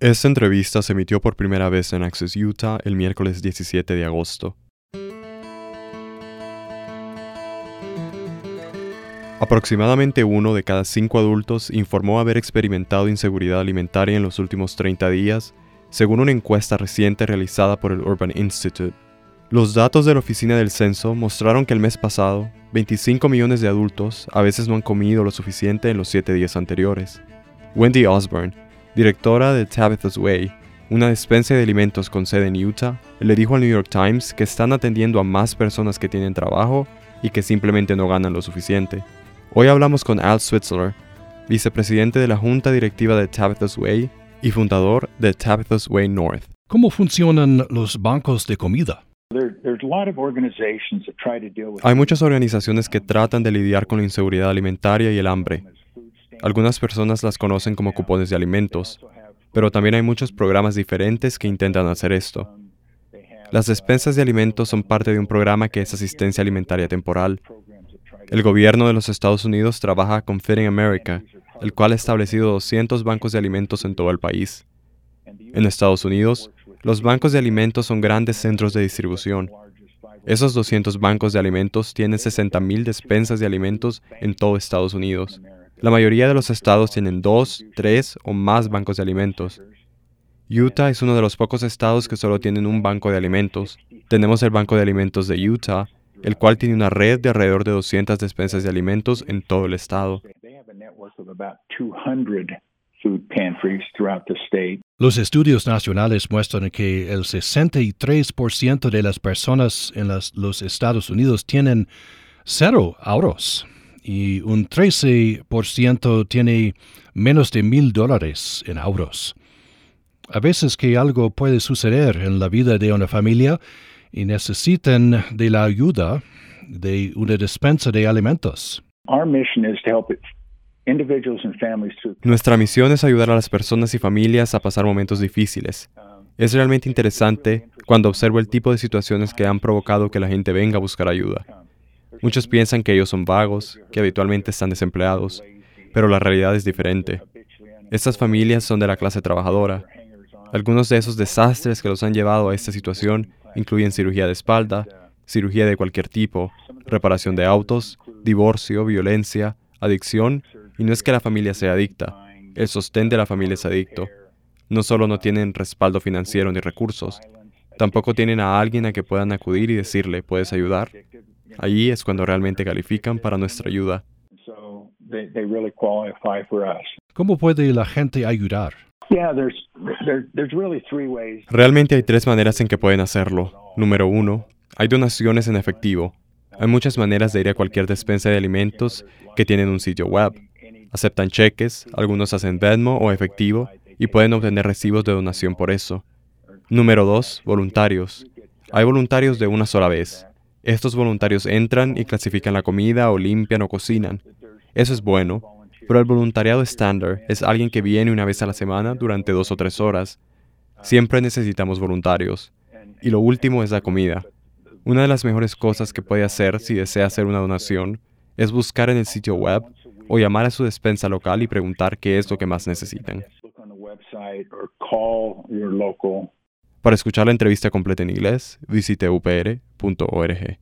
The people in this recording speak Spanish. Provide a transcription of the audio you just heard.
Esta entrevista se emitió por primera vez en Access Utah el miércoles 17 de agosto. Aproximadamente uno de cada cinco adultos informó haber experimentado inseguridad alimentaria en los últimos 30 días, según una encuesta reciente realizada por el Urban Institute. Los datos de la Oficina del Censo mostraron que el mes pasado, 25 millones de adultos a veces no han comido lo suficiente en los siete días anteriores. Wendy Osborne, directora de Tabitha's Way, una despensa de alimentos con sede en Utah, le dijo al New York Times que están atendiendo a más personas que tienen trabajo y que simplemente no ganan lo suficiente. Hoy hablamos con Al Switzler, vicepresidente de la junta directiva de Tabitha's Way y fundador de Tabitha's Way North. ¿Cómo funcionan los bancos de comida? Hay muchas organizaciones que tratan de lidiar con la inseguridad alimentaria y el hambre. Algunas personas las conocen como cupones de alimentos, pero también hay muchos programas diferentes que intentan hacer esto. Las despensas de alimentos son parte de un programa que es asistencia alimentaria temporal, el gobierno de los Estados Unidos trabaja con Feeding America, el cual ha establecido 200 bancos de alimentos en todo el país. En Estados Unidos, los bancos de alimentos son grandes centros de distribución. Esos 200 bancos de alimentos tienen 60.000 despensas de alimentos en todo Estados Unidos. La mayoría de los estados tienen dos, tres o más bancos de alimentos. Utah es uno de los pocos estados que solo tienen un banco de alimentos. Tenemos el Banco de Alimentos de Utah, el cual tiene una red de alrededor de 200 despensas de alimentos en todo el estado. Los estudios nacionales muestran que el 63% de las personas en los Estados Unidos tienen cero ahorros y un 13% tiene menos de mil dólares en ahorros. A veces que algo puede suceder en la vida de una familia, y necesitan de la ayuda de una despensa de alimentos. Nuestra misión es ayudar a las personas y familias a pasar momentos difíciles. Es realmente interesante cuando observo el tipo de situaciones que han provocado que la gente venga a buscar ayuda. Muchos piensan que ellos son vagos, que habitualmente están desempleados, pero la realidad es diferente. Estas familias son de la clase trabajadora. Algunos de esos desastres que los han llevado a esta situación Incluyen cirugía de espalda, cirugía de cualquier tipo, reparación de autos, divorcio, violencia, adicción, y no es que la familia sea adicta, el sostén de la familia es adicto. No solo no tienen respaldo financiero ni recursos, tampoco tienen a alguien a que puedan acudir y decirle, ¿puedes ayudar? Allí es cuando realmente califican para nuestra ayuda. ¿Cómo puede la gente ayudar? Realmente hay tres maneras en que pueden hacerlo. Número uno, hay donaciones en efectivo. Hay muchas maneras de ir a cualquier despensa de alimentos que tienen un sitio web. Aceptan cheques, algunos hacen Venmo o efectivo y pueden obtener recibos de donación por eso. Número dos, voluntarios. Hay voluntarios de una sola vez. Estos voluntarios entran y clasifican la comida o limpian o cocinan. Eso es bueno, pero el voluntariado estándar es alguien que viene una vez a la semana durante dos o tres horas. Siempre necesitamos voluntarios. Y lo último es la comida. Una de las mejores cosas que puede hacer si desea hacer una donación es buscar en el sitio web o llamar a su despensa local y preguntar qué es lo que más necesitan. Para escuchar la entrevista completa en inglés, visite upr.org.